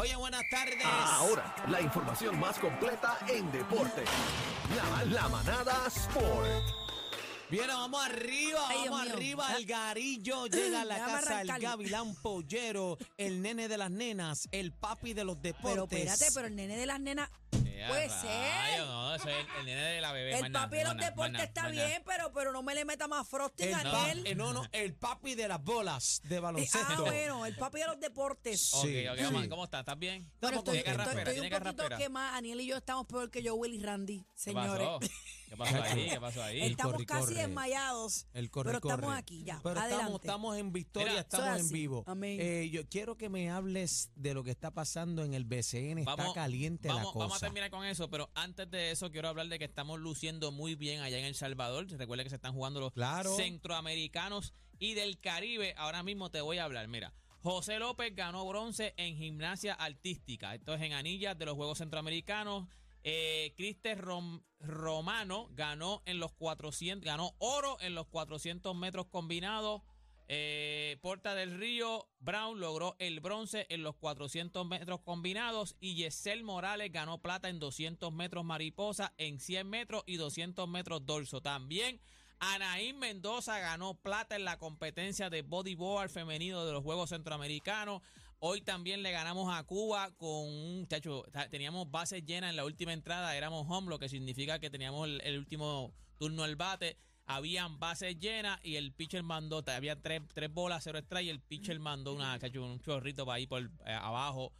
Oye, buenas tardes. Ahora, la información más completa en deporte. La, la manada Sport. Bien, vamos arriba, Ay, vamos mío. arriba. El garillo llega a la casa arrancar. gavilán pollero, el nene de las nenas, el papi de los Pero deportes. espérate, pero el nene de las nenas Eh, puede ser. rayos, No, eso es el, el nene de la bebé. El papi de los deportes está bien, pero, pero no me le meta más frosting El a él. eh, no, no, el papi de las bolas de Eh, baloncesto. Ah, bueno, el papi de los deportes. Ok, Sí, ok, sí. vamos, ¿cómo estás? ¿Estás bien? Estamos estoy, estoy- estoy un poquito quemada. Aniel y yo estamos peor que yo, Will y Randy, ¿Qué señores. ¿Qué pasó ahí? ¿Qué pasó ahí? Estamos corre, casi corre. desmayados. El corre, pero estamos aquí ya. Pero Adelante. estamos, estamos en victoria, Mira, estamos en vivo. Amén. Eh, yo quiero que me hables de lo que está pasando en el BCN. Está caliente vamos, la cosa. Vamos a terminar con eso, pero antes de eso quiero hablar de que estamos luciendo muy bien allá en El Salvador. Recuerda que se están jugando los Claro. centroamericanos y del Caribe. Ahora mismo te voy a hablar. Mira, José López ganó bronce en gimnasia artística. Esto es en anillas de los Juegos Centroamericanos. Eh, Crister Rom- Romano ganó en los 400, ganó oro en los 400 metros combinados. Eh, Porta del Río Brown logró el bronce en los 400 metros combinados y Yesel Morales ganó plata en 200 metros mariposa, en 100 metros y 200 metros dorso. También Anaín Mendoza ganó plata en la competencia de bodyboard femenino de los Juegos Centroamericanos. Hoy también le ganamos a Cuba con un chacho. Teníamos bases llenas en la última entrada, éramos home, lo que significa que teníamos el, el último turno al bate. Habían bases llenas y el pitcher mandó, había tres, tres bolas, cero strike, y el pitcher mandó una, chacho, un chorrito para ahí por eh, abajo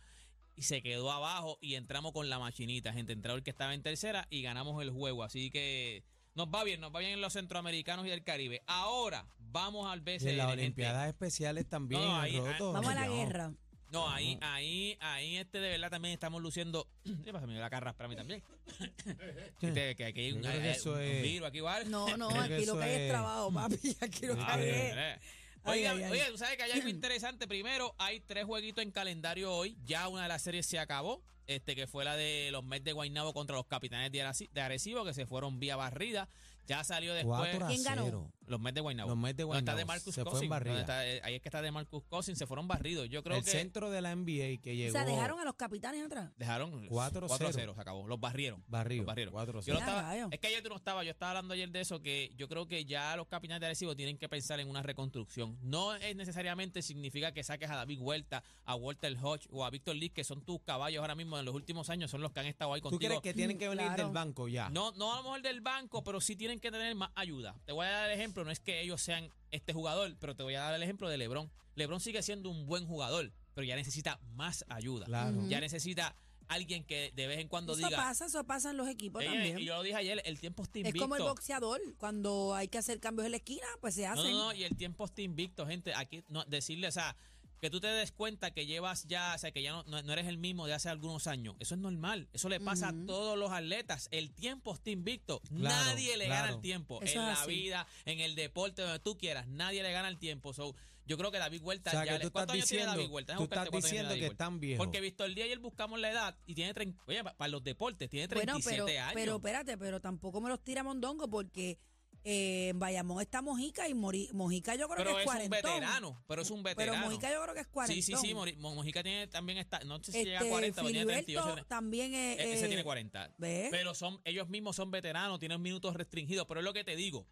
y se quedó abajo y entramos con la machinita, gente. Entró el que estaba en tercera y ganamos el juego. Así que nos va bien, nos va bien en los centroamericanos y del Caribe. Ahora vamos al BCN. Y en las. Olimpiadas especiales también. No, ahí- Roto. Vamos a la guerra. No, ahí, ahí, ahí, este de verdad también estamos luciendo. ¿Qué pasa? Me dio la carra para mí también. Que aquí hay un, hay eso un es- virus aquí igual. No, no, aquí lo eso que hay es trabajo, papi. Aquí lo que Ah, hay bien, es. eh. Oiga, ay, ay. oye, tú sabes que hay algo interesante. Primero, hay tres jueguitos en calendario hoy. Ya una de las series se acabó. Este que fue la de los Mets de Guaynabo contra los Capitanes de Areci- de Arecibo, que se fueron vía barrida. Ya salió después. A ¿Quién ganó? Los Mets de Guaynabo. Los Mets de Donde está Guaynabo. de Marcus Se fue en Cousins. barrida. donde está, eh, ahí es que está de Marcus Cousins. Se fueron barridos. Yo creo el que centro de la NBA que O llegó. sea, dejaron a los capitanes atrás. dejaron 4-0. 4-0. Se acabó. Los barrieron. Barrido, Los barrieron. 4-0. Yo lo Ya, estaba- rayos. es que ayer tú no estabas, yo estaba hablando ayer de eso, que yo creo que ya los capitanes de Arecibo tienen que pensar en una reconstrucción. No es necesariamente significa que saques a David Huerta, a Walter Hodge o a Víctor Lee, que son tus caballos ahora mismo en los últimos años, son los que han estado ahí ¿Tú contigo. crees que tienen que venir Claro. del banco ya? No, no a lo mejor del banco, pero sí tienen que tener más ayuda. Te voy a dar el ejemplo, no es que ellos sean este jugador, pero te voy a dar el ejemplo de LeBron. LeBron sigue siendo un buen jugador, pero ya necesita más ayuda. Claro. Ya necesita alguien que de vez en cuando Eso diga, pasa, eso pasa en los equipos también. y yo lo dije ayer, el tiempo está Es invicto. como el boxeador. Cuando hay que hacer cambios en la esquina, pues se no, hacen. no, no, y el tiempo está invicto, gente. Aquí no, decirle, o sea, que tú te des cuenta que llevas ya, o sea, que ya no, no- no eres el mismo de hace algunos años. Eso es normal. Eso le pasa a todos los atletas. El tiempo está invicto. Claro, nadie le gana el tiempo. Eso en la así. vida, en el deporte, donde tú quieras. Nadie le gana el tiempo. So, yo creo que David Huerta O sea, ya que le- tú ¿Cuántos estás años tiene diciendo- David Huerta? tú estás diciendo tiene que están viejos. Porque Víctor Díaz ayer buscamos la edad y tiene 30, oye, pa- para los deportes, tiene Bueno, 37 pero, años. pero espérate, pero tampoco me los tira Mondongo porque eh, en Bayamón está Mojica y Mori- Mojica yo creo Pero que es es un cuarentón. veterano, pero es un Pero veterano. Mojica yo creo que es cuarentón. Sí, sí, sí, Mori- Mo- Mojica tiene también está, no sé si llega a Este, 40, pero tiene Filiberto 38. también es... E- Ese eh, tiene 40. ¿ves? Pero son ellos mismos son veteranos, tienen minutos restringidos, pero es lo que te digo.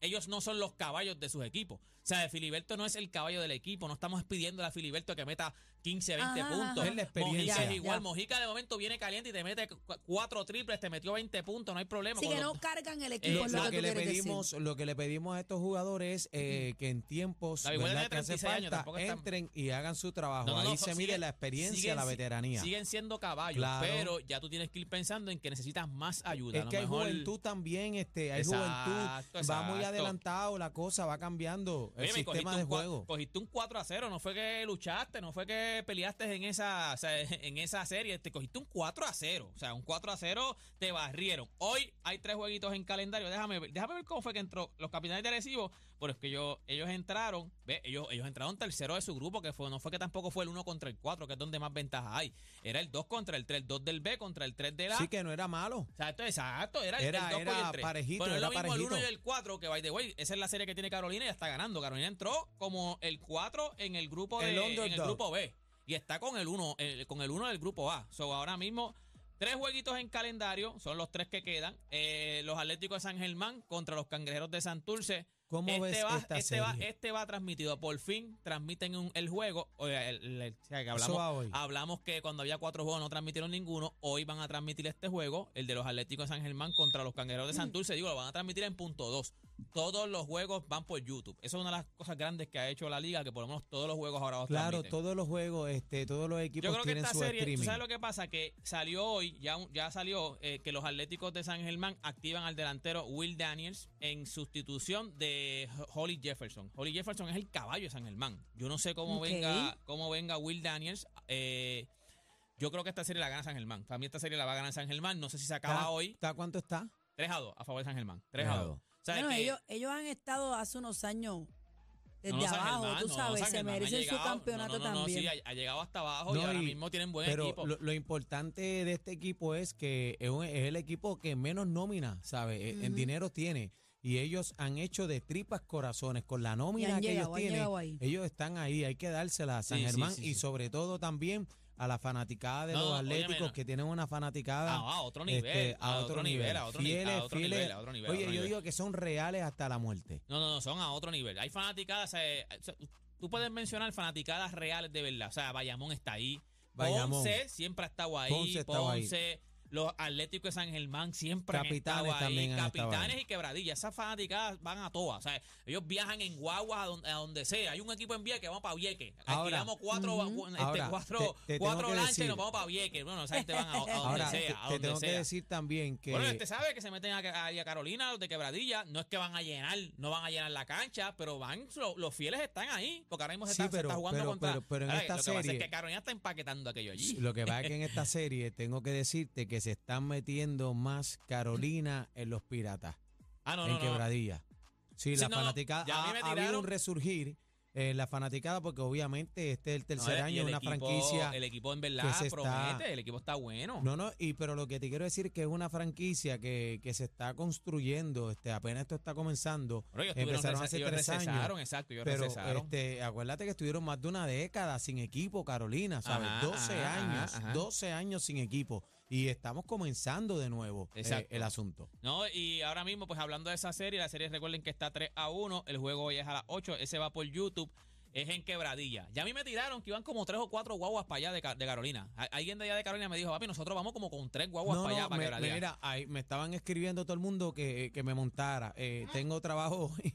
Ellos no son los caballos de sus equipos. O sea, Filiberto no es el caballo del equipo. No estamos pidiendo a Filiberto que meta 15, 20 Ajá, puntos. ajá. Es la experiencia. Mojica es igual. ya. Mojica de momento viene caliente y te mete cu- cuatro triples, te metió 20 puntos, no hay problema. Así que no cargan el Eh, equipo, Lo, es lo lo que le pedimos, decir. lo que le pedimos a estos jugadores eh, que en tiempos David Huerta ¿verdad? que hace 36 años, falta tampoco está- entren y hagan su trabajo. No, no, no, Ahí so- se mide la experiencia, siguen la veteranía. Siguen siendo caballos, Claro. pero ya tú tienes que ir pensando en que necesitas más ayuda. es A lo que hay mejor- juventud también, este, hay Exacto, juventud, va muy exacto. adelantado, la cosa va cambiando el Oye, sistema un de juego. Cogiste un 4 a 0, no fue que luchaste, no fue que peleaste en esa, o sea, en esa serie, te cogiste un 4 a 0. O sea, un 4 a 0 te barrieron. Hoy hay tres jueguitos en calendario. Déjame ver, déjame ver cómo fue que entró los capitanes de Arecibo, pero es que ellos, ellos entraron, ve, ellos, ellos entraron tercero de su grupo, que fue, no fue que tampoco fue el 1 contra el 4, que es donde más ventaja hay. Era el 2 contra el 3, el 2 del B contra el 3 del A. Sí que no era malo. Exacto, exacto. Era, Era- el 2 era y el 3. parejito, Pero es era lo mismo el parejito. 1 y el 4, que by the way, esa es la serie que tiene Carolina y ya está ganando. Carolina entró como el 4 en el grupo, de, El en el grupo B. y está con el uno, eh, con el uno del grupo A. So, ahora mismo, tres jueguitos en calendario, son los tres que quedan. Eh, los Atléticos de San Germán contra los Cangrejeros de Santurce. ¿Cómo este ves va, esta este va, este va transmitido. Por fin transmiten un- el juego. El- el- o sea, que Eso hablamos, va hoy. hablamos que cuando había cuatro juegos no transmitieron ninguno. Hoy van a transmitir este juego, el de los Atléticos de San Germán contra los Cangrejeros de Santurce. Digo, lo van a transmitir en punto 2. Todos los juegos van por YouTube. Eso es una de las cosas grandes que ha hecho la liga, que por lo menos todos los juegos ahora los Claro, transmiten. todos los juegos, este, todos los equipos Yo creo que tienen esta su serie, ¿tú streaming. sabes lo que pasa? Que salió hoy, ya, ya salió eh, que los Atléticos de San Germán activan al delantero Will Daniels en sustitución de Holly Jefferson. Holly Jefferson es el caballo de San Germán. Yo no sé cómo venga cómo venga Will Daniels. eh, yo creo que esta serie la gana San Germán. Para mí esta serie la va a ganar San Germán. No sé si se acaba ¿Está- hoy. está cuánto está? 3 a 2 a favor de San Germán. 3 Tres a a 2. Sea, Bueno, que- ellos, ellos han estado hace unos años desde no, no, San abajo, Germán, tú no, sabes, San se Germán ha merecen su llegado- campeonato no, no, no, también. sí, ha, ha llegado hasta abajo y No, ahora y- mismo tienen buen Pero equipo. lo, lo importante de este equipo es que es, un- es el equipo que menos nómina, ¿sabes? Eh, En Ujú. dinero tiene. Y ellos han hecho de tripas corazones con la nómina que llegado, ellos han tienen. llegado ahí. Ellos están ahí, hay que dársela a San Sí, sí, Germán sí, y sí. sobre todo también a la fanaticada de No, los óyeme, Atléticos no. que tienen una fanaticada Ah, a otro nivel, este, a otro nivel, a otro a fieles, otro fieles. nivel, a otro nivel, a Oye, yo nivel. digo que son reales hasta la muerte. No, no, no, son a otro nivel. Hay fanaticadas, eh, tú puedes mencionar fanaticadas reales de verdad. O sea, Bayamón está ahí. Bayamón. Ponce siempre ha estado ahí. Ponce Ponce, ahí. Los Atléticos de San Germán siempre Capitanes han ahí. Capitanes y quebradillas. Esas fanaticadas van a todas. O sea, ellos viajan en guaguas a donde, a donde sea. Hay un equipo en Vieques que vamos para Vieques. Alquilamos cuatro, este, Ahora, cuatro, te- te tengo cuatro lanchas y nos vamos para Vieques. Bueno, esa gente van a, a donde Ahora, sea. te, a te donde tengo que decir también que... Bueno, este sabe que se meten a, a- Carolina, los de Quebradilla. No es que van a llenar, no van a llenar la cancha, pero van, lo- los fieles están ahí. Porque ahora mismo se, Sí, está, se pero- está jugando pero- contra. pero- pero en Ahora, esta lo que pasa serie- es que Carolina está empaquetando aquello allí. Lo que pasa es que en esta serie tengo que decirte que se están metiendo más Carolina en los piratas, Ah, no, en no, no. quebradilla. Sí, Sí, la no, no, fanaticada ha, ha habido un resurgir en la fanaticada porque obviamente este es el No, tercer año de una equipo- franquicia. El equipo en verdad se está- promete, el equipo está bueno. No, no, y pero lo que te quiero decir es que es una franquicia que, que se está construyendo, este, apenas esto está comenzando. Empezaron hace ellos tres años. exacto, ellos Pero este, acuérdate que estuvieron más de una década sin equipo, Carolina, ¿sabes? Ajá, 12 ajá, años, ajá. 12 años sin equipo. Y estamos comenzando de nuevo eh, el asunto. No, y ahora mismo, pues hablando de esa serie, la serie recuerden que está 3 a 1, el juego hoy es a las 8, ese va por YouTube, es en quebradilla. Ya a mí me tiraron que iban como tres o cuatro guaguas para allá de, de Carolina. Alguien de allá de Carolina me dijo, papi, nosotros vamos como con tres guaguas No, para allá, no, para me, quebradilla. mira, ahí me estaban escribiendo todo el mundo que, que me montara. Eh, tengo trabajo hoy.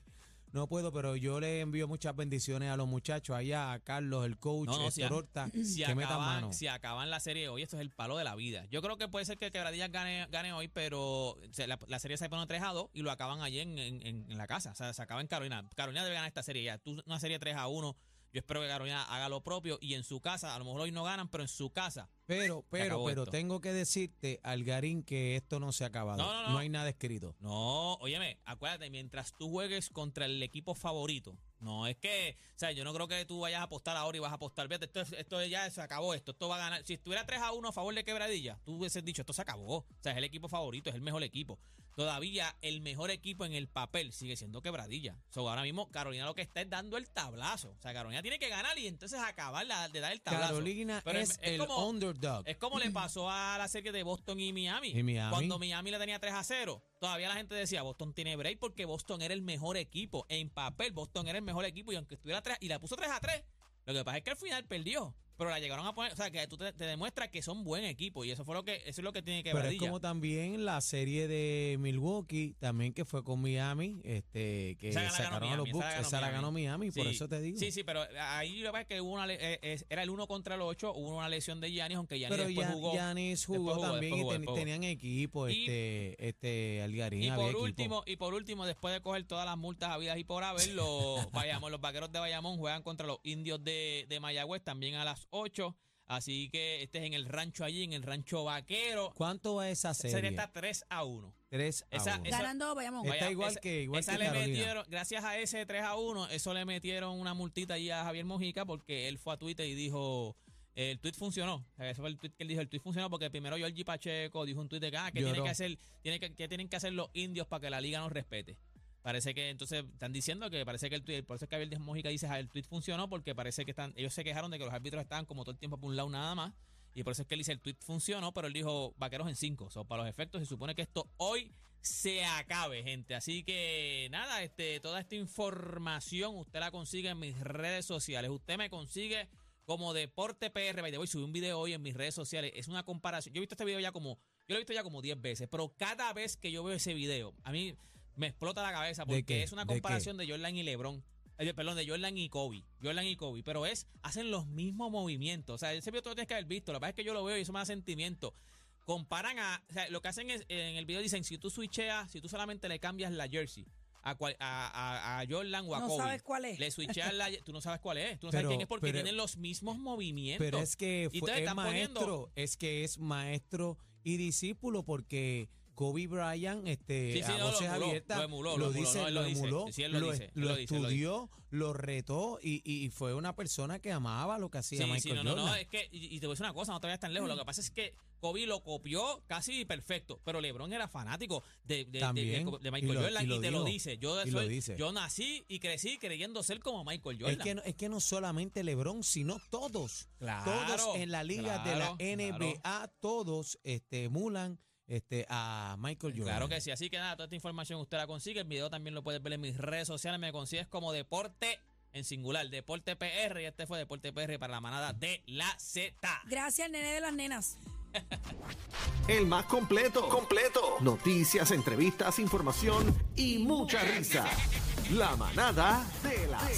No puedo, pero yo le envío muchas bendiciones a los muchachos allá, a Carlos, el coach, No, no, este, si a- Horta, si que metan acaban, mano. si acaban la serie hoy, esto es el palo de la vida. Yo creo que puede ser que Quebradillas gane, gane hoy, pero se- la, la serie se pone 3 a 2 y lo acaban allí en, en- en- en la casa. O sea, se acaba en Carolina. Carolina debe ganar esta serie ya. Tú, una serie 3 a 1. Yo espero que Carolina haga lo propio y en su casa, a lo mejor hoy no ganan, pero en su casa. Pero, pero, pero esto. tengo que decirte, Algarín, que esto no se ha acabado. No, no, no. hay nada escrito. No, óyeme, acuérdate, mientras tú juegues contra el equipo favorito, no es que, o sea, yo no creo que tú vayas a apostar ahora y vas a apostar, fíjate, esto, es- esto ya se acabó, esto, esto va a ganar. Si estuviera 3 a 1 a favor de Quebradilla, tú hubieses dicho, esto se acabó. O sea, es el equipo favorito, es el mejor equipo. Todavía el mejor equipo en el papel sigue siendo Quebradilla. So, ahora mismo Carolina lo que está es dando el tablazo. O sea, Carolina tiene que ganar y entonces acabar la- de dar el tablazo. Carolina Pero es, es- es el como- underdog. Es como le pasó a la serie de Boston y Miami. Y Miami. Cuando Miami le tenía 3 a 0, todavía la gente decía, Boston tiene break porque Boston era el mejor equipo. En papel, Boston era el mejor equipo y aunque estuviera 3 y la puso 3 a 3, lo que pasa es que al final perdió. Pero la llegaron a poner, o sea, que tú te, te demuestras que son buen equipo y eso fue lo que eso es lo que tiene que Pero es como también la serie de Milwaukee, también que fue con Miami, este, que Esa sacaron a los Bucks, esa la ganó esa la Miami. ganó Miami, por eso te digo. Sí, sí, pero ahí lo que pasa es que hubo una eh, era el 1 contra el 8, hubo una lesión de Giannis, aunque Giannis Pero después jugó. También y ten- jugó. tenían equipo, Y- este, este, Algarín Y había por equipo. último, y por último, después de coger todas las multas habidas y por haber, los, Bayamón, los vaqueros de Bayamón juegan contra los indios de, de Mayagüez también a las 8. Así que este es en el rancho allí, en el rancho vaquero. ¿Cuánto va esa Esa serie? serie está 3 a 1. 3 a esa- 1. esa- Ganando, vayamos. Está igual esa- que- igual esa que le metieron, gracias a ese 3 a 1, eso le metieron una multita allí a Javier Mojica porque él fue a Twitter y dijo, el tweet funcionó. Eso fue el tweet que él dijo, el tweet funcionó porque primero Georgie Pacheco dijo un tweet de que, ah, que, tiene Lloró. que, hacer, tiene que, que tienen que hacer los indios para que la liga nos respete. Parece que entonces están diciendo que parece que el tweet, por eso es que Abel Mojica dice, "Ah, el tweet funcionó porque parece que están, ellos se quejaron de que los árbitros estaban como todo el tiempo por un lado nada más. Y por eso es que él dice, el tweet funcionó, pero él dijo, vaqueros en cinco. So, para los efectos se supone que esto hoy se acabe, gente. Así que nada, este, toda esta información usted la consigue en mis redes sociales. Usted me consigue como Deporte PR. By the way, subí un video hoy en mis redes sociales. Es una comparación. Yo he visto este video ya como, yo lo he visto ya como 10 veces, pero cada vez que yo veo ese video, a mí me explota la cabeza ¿De porque es una ¿De comparación de, Jordan y LeBron. Eh, perdón, de Jordan y Kobe. Jordan y Kobe. Pero es, hacen los mismos movimientos. O sea, ese video tú lo tienes que haber visto. Lo que pasa es que yo lo veo y eso me da sentimiento. Comparan a. O sea, lo que hacen es, en el video dicen, si tú switcheas, si tú solamente le cambias la jersey a, cual- a, a- a Jordan o a No Kobe. sabes cuál es. Le switcheas la. Tú no sabes cuál es. Tú no Pero- sabes quién es porque pero- tienen los mismos movimientos. Pero es que Y fue, entonces es están poniendo- maestro, es que es maestro y discípulo porque Kobe Bryant, este, Sí, sí, a no, lo voces emuló, abiertas, lo emuló, lo dice, no, lo lo dice. emuló, lo dice, lo lo dice, lo estudió, lo retó y, y fue una persona que amaba lo que hacía Sí, Michael sí, no, no, Jordan. no, es que, y, y te voy a decir una cosa, no te vayas tan lejos. Lo que pasa es que Kobe lo copió casi perfecto, pero LeBron era fanático de, de, de- También, de- de Michael y lo- Jordan y y, lo te lo dice. Yo, lo soy- dice. yo nací y crecí creyendo ser como Michael Jordan. Es que, no, es que no solamente LeBron, sino todos. Claro, todos en la liga de la claro, NBA, todos este, emulan este, a Michael Jordan. Claro que sí, así que nada, toda esta información usted la consigue. El video también lo puedes ver en mis redes sociales. Me consigues como Deporte en singular, Deporte PR. Y este fue Deporte PR para la manada de la Z. Gracias, nene de las nenas. El más completo. Completo. Noticias, entrevistas, información y mucha risa. La manada de la